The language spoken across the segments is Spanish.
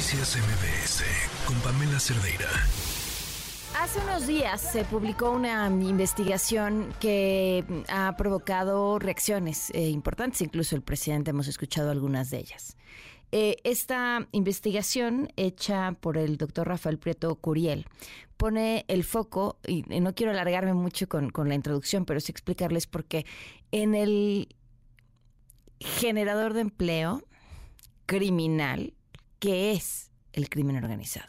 Noticias MBS con Pamela Cerdeira. Hace unos días se publicó una investigación que ha provocado reacciones eh, importantes, incluso el presidente hemos escuchado algunas de ellas. Eh, esta investigación hecha por el doctor Rafael Prieto Curiel pone el foco, y no quiero alargarme mucho con, con la introducción, pero sí explicarles por qué, en el generador de empleo criminal que es el crimen organizado.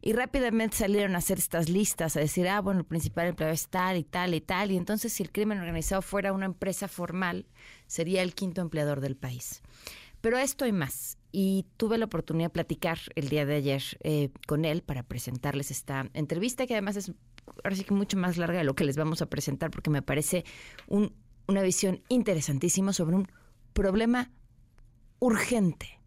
Y rápidamente salieron a hacer estas listas, a decir, ah, bueno, el principal empleado es tal y tal y tal. Y entonces si el crimen organizado fuera una empresa formal, sería el quinto empleador del país. Pero esto hay más. Y tuve la oportunidad de platicar el día de ayer eh, con él para presentarles esta entrevista, que además es ahora sí que mucho más larga de lo que les vamos a presentar, porque me parece una visión interesantísima sobre un problema urgente.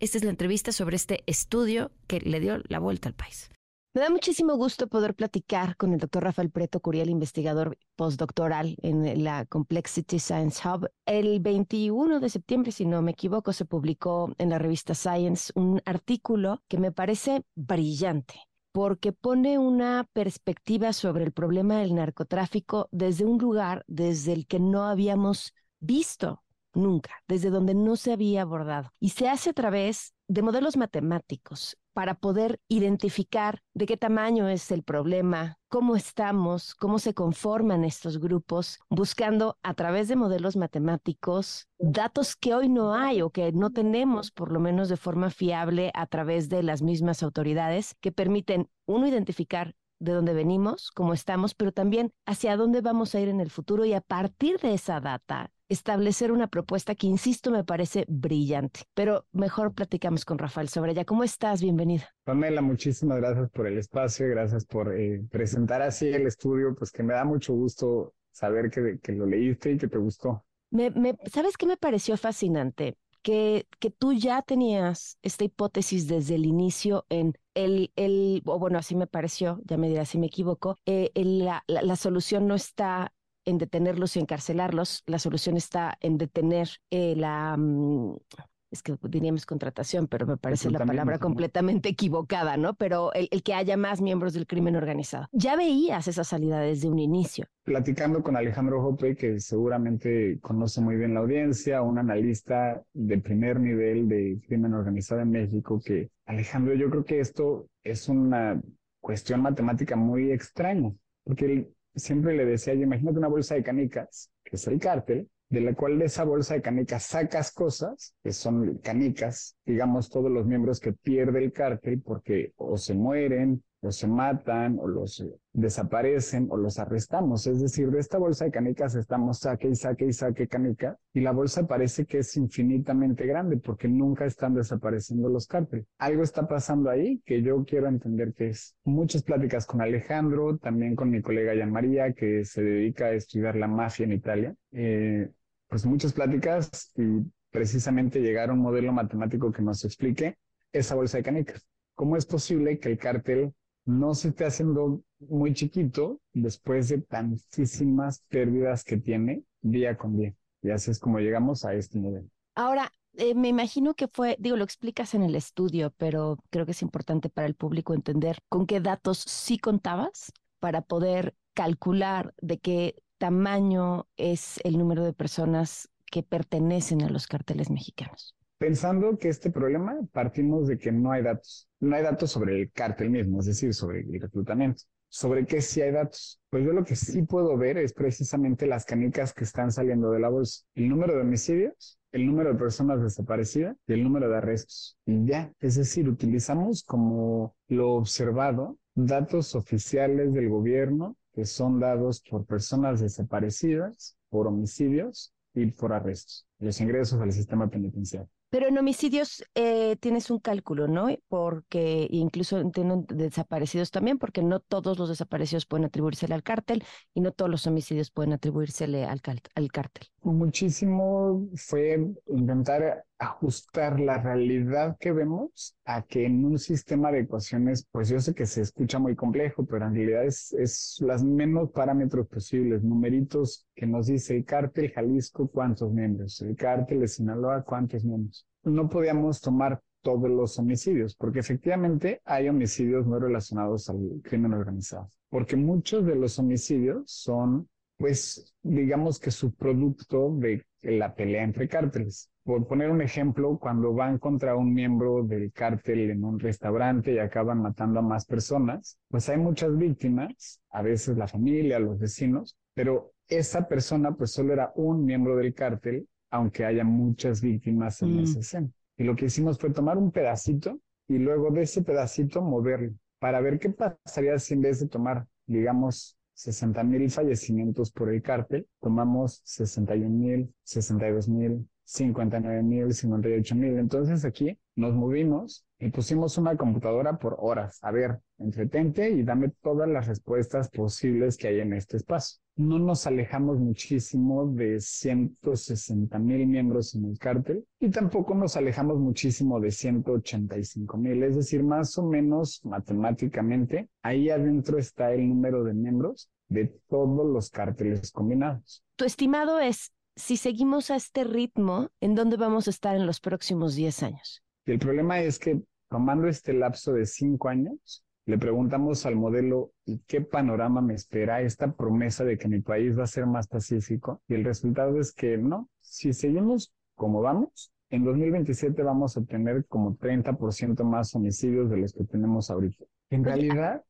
Esta es la entrevista sobre este estudio que le dio la vuelta al país. Me da muchísimo gusto poder platicar con el doctor Rafael Preto Curiel, investigador postdoctoral en la Complexity Science Hub. El 21 de septiembre, si no me equivoco, se publicó en la revista Science un artículo que me parece brillante porque pone una perspectiva sobre el problema del narcotráfico desde un lugar desde el que no habíamos visto nunca, desde donde no se había abordado. Y se hace a través de modelos matemáticos para poder identificar de qué tamaño es el problema, cómo estamos, cómo se conforman estos grupos, buscando a través de modelos matemáticos datos que hoy no hay o que no tenemos, por lo menos de forma fiable, a través de las mismas autoridades que permiten, uno, identificar de dónde venimos, cómo estamos, pero también hacia dónde vamos a ir en el futuro y a partir de esa data establecer una propuesta que, insisto, me parece brillante. Pero mejor platicamos con Rafael sobre ella. ¿Cómo estás? Bienvenida. Pamela, muchísimas gracias por el espacio, gracias por eh, presentar así el estudio, pues que me da mucho gusto saber que, que lo leíste y que te gustó. Me, me, ¿Sabes qué me pareció fascinante? Que, que tú ya tenías esta hipótesis desde el inicio en el, el o bueno, así me pareció, ya me dirás si me equivoco, eh, la, la, la, solución no está en detenerlos y encarcelarlos, la solución está en detener eh, la, mm, es que diríamos contratación, pero me parece la palabra completamente equivocada, ¿no? Pero el, el, que haya más miembros del crimen organizado. Ya veías esa salida desde un inicio. Platicando con Alejandro Jope, que seguramente conoce muy bien la audiencia, un analista de primer nivel de crimen organizado en México, que Alejandro, yo creo que esto es una cuestión matemática muy extraña, porque siempre le decía imagínate una bolsa de canicas, que es el cártel, de la cual de esa bolsa de canicas sacas cosas, que son canicas, digamos, todos los miembros que pierde el cártel porque o se mueren se matan o los eh, desaparecen o los arrestamos. Es decir, de esta bolsa de canicas estamos saque y saque y saque canica y la bolsa parece que es infinitamente grande porque nunca están desapareciendo los cárteles. Algo está pasando ahí que yo quiero entender que es. Muchas pláticas con Alejandro, también con mi colega Jan María que se dedica a estudiar la mafia en Italia. Eh, pues muchas pláticas y precisamente llegar a un modelo matemático que nos explique esa bolsa de canicas. ¿Cómo es posible que el cártel no se esté haciendo muy chiquito después de tantísimas pérdidas que tiene día con día. Y así es como llegamos a este nivel. Ahora, eh, me imagino que fue, digo, lo explicas en el estudio, pero creo que es importante para el público entender con qué datos sí contabas para poder calcular de qué tamaño es el número de personas que pertenecen a los carteles mexicanos pensando que este problema partimos de que no hay datos. No hay datos sobre el cártel mismo, es decir, sobre el reclutamiento. ¿Sobre qué sí hay datos? Pues yo lo que sí puedo ver es precisamente las canicas que están saliendo de la bolsa. El número de homicidios, el número de personas desaparecidas y el número de arrestos. Y ya, es decir, utilizamos como lo observado datos oficiales del gobierno que son dados por personas desaparecidas, por homicidios y por arrestos, los ingresos al sistema penitenciario. Pero en homicidios eh, tienes un cálculo, ¿no? Porque incluso tienen desaparecidos también, porque no todos los desaparecidos pueden atribuírsele al cártel y no todos los homicidios pueden atribuírsele al, al cártel. Muchísimo fue intentar ajustar la realidad que vemos a que en un sistema de ecuaciones, pues yo sé que se escucha muy complejo, pero en realidad es, es las menos parámetros posibles, numeritos que nos dice el cártel Jalisco cuántos miembros, el cártel de Sinaloa cuántos miembros. No podíamos tomar todos los homicidios, porque efectivamente hay homicidios no relacionados al crimen organizado, porque muchos de los homicidios son, pues, digamos que su producto de la pelea entre cárteles. Por poner un ejemplo, cuando van contra un miembro del cártel en un restaurante y acaban matando a más personas, pues hay muchas víctimas, a veces la familia, los vecinos, pero esa persona pues solo era un miembro del cártel, aunque haya muchas víctimas en esa escena. Y lo que hicimos fue tomar un pedacito y luego de ese pedacito moverlo para ver qué pasaría si en vez de tomar, digamos, 60 mil fallecimientos por el cártel, tomamos 61 mil, 62 mil, 59 mil, 58 mil. Entonces aquí nos movimos y pusimos una computadora por horas. A ver, entretente y dame todas las respuestas posibles que hay en este espacio no nos alejamos muchísimo de 160 mil miembros en el cártel y tampoco nos alejamos muchísimo de 185 mil, es decir, más o menos matemáticamente, ahí adentro está el número de miembros de todos los cárteles combinados. Tu estimado es, si seguimos a este ritmo, ¿en dónde vamos a estar en los próximos 10 años? el problema es que tomando este lapso de 5 años, le preguntamos al modelo, ¿y qué panorama me espera esta promesa de que mi país va a ser más pacífico? Y el resultado es que no, si seguimos como vamos, en 2027 vamos a tener como 30% más homicidios de los que tenemos ahorita. En realidad,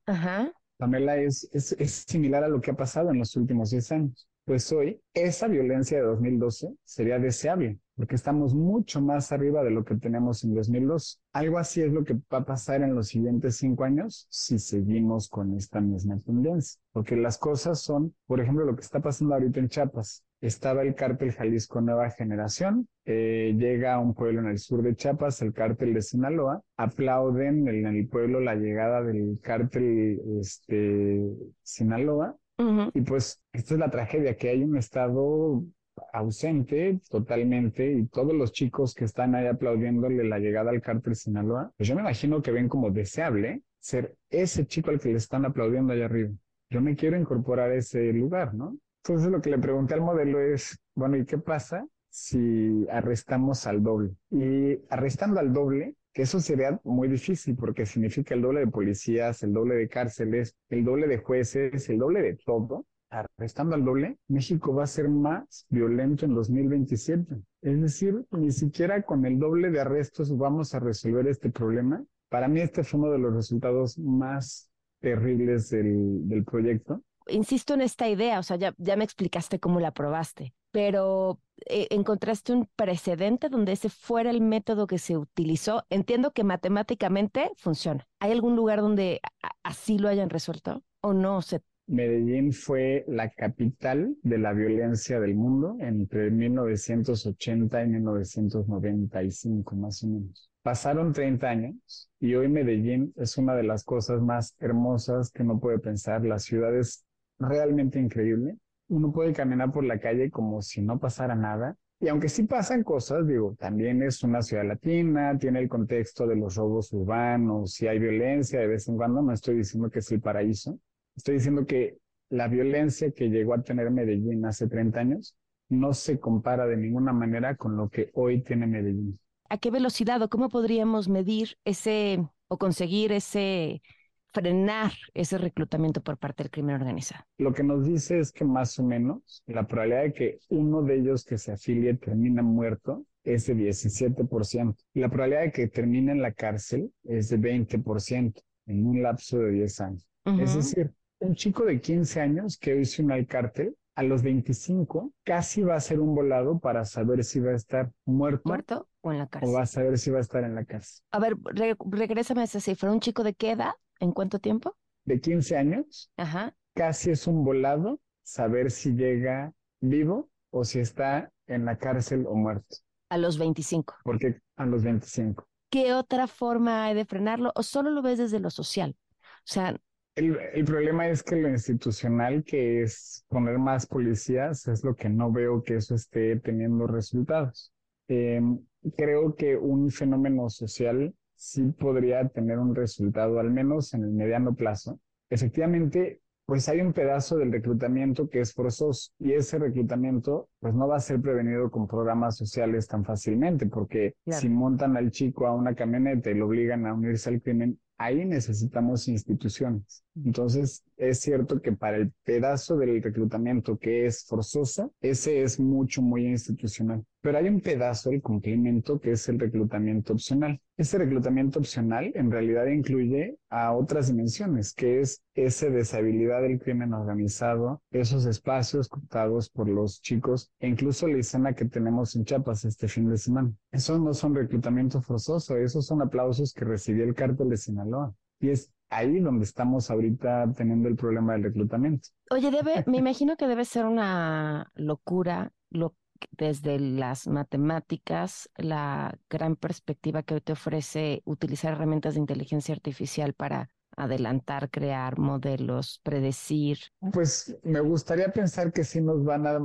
Pamela, es, es, es similar a lo que ha pasado en los últimos 10 años. Pues hoy, esa violencia de 2012 sería deseable porque estamos mucho más arriba de lo que tenemos en 2002. Algo así es lo que va a pasar en los siguientes cinco años si seguimos con esta misma tendencia, porque las cosas son, por ejemplo, lo que está pasando ahorita en Chiapas. Estaba el cártel Jalisco Nueva Generación, eh, llega a un pueblo en el sur de Chiapas, el cártel de Sinaloa, aplauden en el pueblo la llegada del cártel este, Sinaloa, y pues esta es la tragedia, que hay un estado ausente totalmente y todos los chicos que están ahí aplaudiéndole la llegada al cártel Sinaloa, pues yo me imagino que ven como deseable ser ese chico al que le están aplaudiendo allá arriba. Yo me quiero incorporar a ese lugar, ¿no? Entonces lo que le pregunté al modelo es, bueno, ¿y qué pasa si arrestamos al doble? Y arrestando al doble, que eso sería muy difícil porque significa el doble de policías, el doble de cárceles, el doble de jueces, el doble de todo arrestando al doble, México va a ser más violento en 2027. Es decir, ni siquiera con el doble de arrestos vamos a resolver este problema. Para mí este fue uno de los resultados más terribles del, del proyecto. Insisto en esta idea, o sea, ya, ya me explicaste cómo la probaste, pero eh, encontraste un precedente donde ese fuera el método que se utilizó. Entiendo que matemáticamente funciona. ¿Hay algún lugar donde así lo hayan resuelto o no se Medellín fue la capital de la violencia del mundo entre 1980 y 1995, más o menos. Pasaron 30 años y hoy Medellín es una de las cosas más hermosas que uno puede pensar. La ciudad es realmente increíble. Uno puede caminar por la calle como si no pasara nada. Y aunque sí pasan cosas, digo, también es una ciudad latina, tiene el contexto de los robos urbanos, si hay violencia de vez en cuando, no estoy diciendo que es el paraíso, Estoy diciendo que la violencia que llegó a tener Medellín hace 30 años no se compara de ninguna manera con lo que hoy tiene Medellín. ¿A qué velocidad o cómo podríamos medir ese o conseguir ese frenar ese reclutamiento por parte del crimen organizado? Lo que nos dice es que más o menos la probabilidad de que uno de ellos que se afilie termine muerto es de 17%. Y la probabilidad de que termine en la cárcel es de 20% en un lapso de 10 años. Es decir, un chico de 15 años que hoy se une al cártel, a los 25 casi va a ser un volado para saber si va a estar muerto. ¿Muerto o en la cárcel? O va a saber si va a estar en la cárcel. A ver, regrésame a esa cifra. ¿Un chico de qué edad? ¿En cuánto tiempo? De 15 años. Ajá. Casi es un volado saber si llega vivo o si está en la cárcel o muerto. A los 25. Porque a los 25. ¿Qué otra forma hay de frenarlo? ¿O solo lo ves desde lo social? O sea, el, problema es que lo institucional, que es poner más policías, es lo que no veo que eso esté teniendo resultados. Em, creo que un fenómeno social sí podría tener un resultado, al menos en el mediano plazo. Efectivamente, pues hay un pedazo del reclutamiento que es forzoso y ese reclutamiento pues no va a ser prevenido con programas sociales tan fácilmente porque si montan al chico a una camioneta y lo obligan a unirse al crimen, ahí necesitamos instituciones. Entonces, es cierto que para el pedazo del reclutamiento que es forzosa, ese es mucho, muy institucional. Pero hay un pedazo del complemento que es el reclutamiento opcional. Ese reclutamiento opcional en realidad incluye a otras dimensiones, que es esa deshabilidad del crimen organizado, esos espacios cortados por los chicos e incluso la escena que tenemos en Chiapas este fin de semana. Esos no son reclutamiento forzoso, esos son aplausos que recibió el cártel de Sinaloa. Y es ahí donde estamos ahorita teniendo el problema del reclutamiento. Oye, debe, me imagino que debe ser una locura lo desde las matemáticas, la gran perspectiva que hoy te ofrece utilizar herramientas de inteligencia artificial para adelantar, crear modelos, predecir? Pues me gustaría pensar que sí nos van a,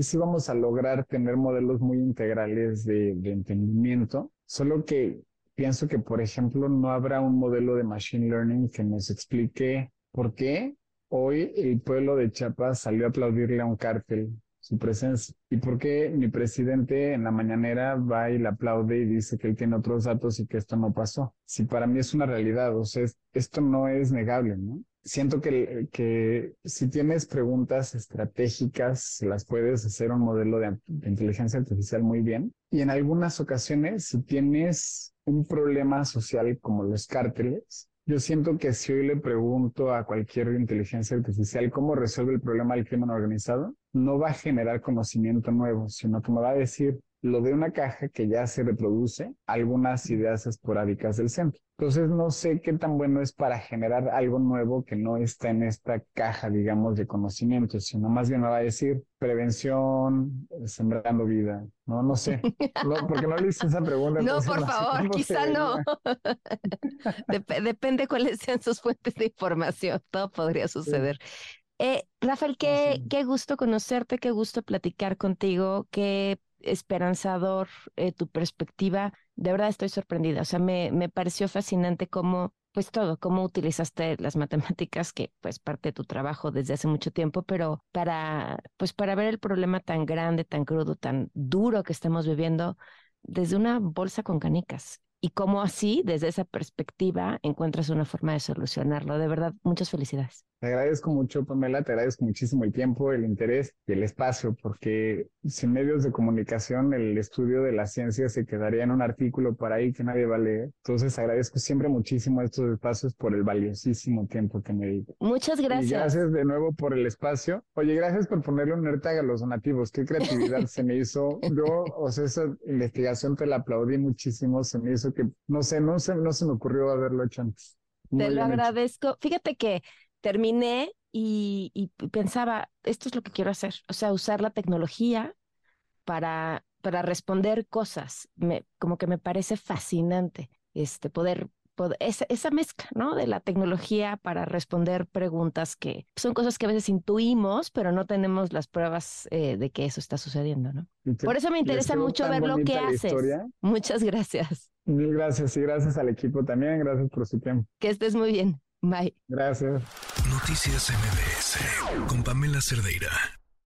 sí vamos a lograr tener modelos muy integrales de, de entendimiento, solo que pienso que, por ejemplo, no habrá un modelo de machine learning que nos explique por qué hoy el pueblo de Chiapas salió a aplaudirle a un cártel su presencia. ¿Y por qué mi presidente en la mañanera va y le aplaude y dice que él tiene otros datos y que esto no pasó? Si para mí es una realidad, o sea, esto no es negable, ¿no? Siento que, que si tienes preguntas estratégicas, las puedes hacer un modelo de, de inteligencia artificial muy bien. Y en algunas ocasiones, si tienes un problema social como los cárteles, yo siento que si hoy le pregunto a cualquier inteligencia artificial cómo resuelve el problema del crimen organizado, no va a generar conocimiento nuevo, sino que me va a decir lo de una caja que ya se reproduce algunas ideas esporádicas del centro. Entonces no sé qué tan bueno es para generar algo nuevo que no está en esta caja, digamos, de conocimiento, sino más bien me va a decir prevención, sembrando vida, no, no sé, porque no le hice esa pregunta. No, por favor, quizá no. depende cuáles sean sus fuentes de información, todo podría suceder. Eh, Rafael, qué, qué gusto conocerte, qué gusto platicar contigo, qué esperanzador eh, tu perspectiva. De verdad estoy sorprendida. O sea, me, me pareció fascinante cómo, pues todo, cómo utilizaste las matemáticas, que pues parte de tu trabajo desde hace mucho tiempo, pero para, pues para ver el problema tan grande, tan crudo, tan duro que estamos viviendo desde una bolsa con canicas y cómo así, desde esa perspectiva, encuentras una forma de solucionarlo. De verdad, muchas felicidades. Te agradezco mucho, Pamela, te agradezco muchísimo el tiempo, el interés y el espacio, porque sin medios de comunicación el estudio de la ciencia se quedaría en un artículo para ahí que nadie va a leer. Entonces agradezco siempre muchísimo estos espacios por el valiosísimo tiempo que me dedico. Muchas gracias. Y gracias de nuevo por el espacio. Oye, gracias por ponerle un AirTag a los donativos. Qué creatividad se me hizo. Yo, o sea, esa investigación te la aplaudí muchísimo. Se me hizo que, no sé, no se, no se me ocurrió haberlo hecho antes. te lo agradezco. Fíjate que terminé y, pensaba, esto es lo que quiero hacer, o sea, usar la tecnología para, para responder cosas. Me, como que me parece fascinante este, poder, esa, mezcla, ¿no? De la tecnología para responder preguntas que son cosas que a veces intuimos, pero no tenemos las pruebas eh, de que eso está sucediendo, ¿no? Por eso me interesa mucho ver lo que haces. Muchas gracias. Mil gracias y gracias al equipo también. Gracias por su tiempo. Que estés muy bien. Bye. Gracias. Noticias MBS con Pamela Cerdeira.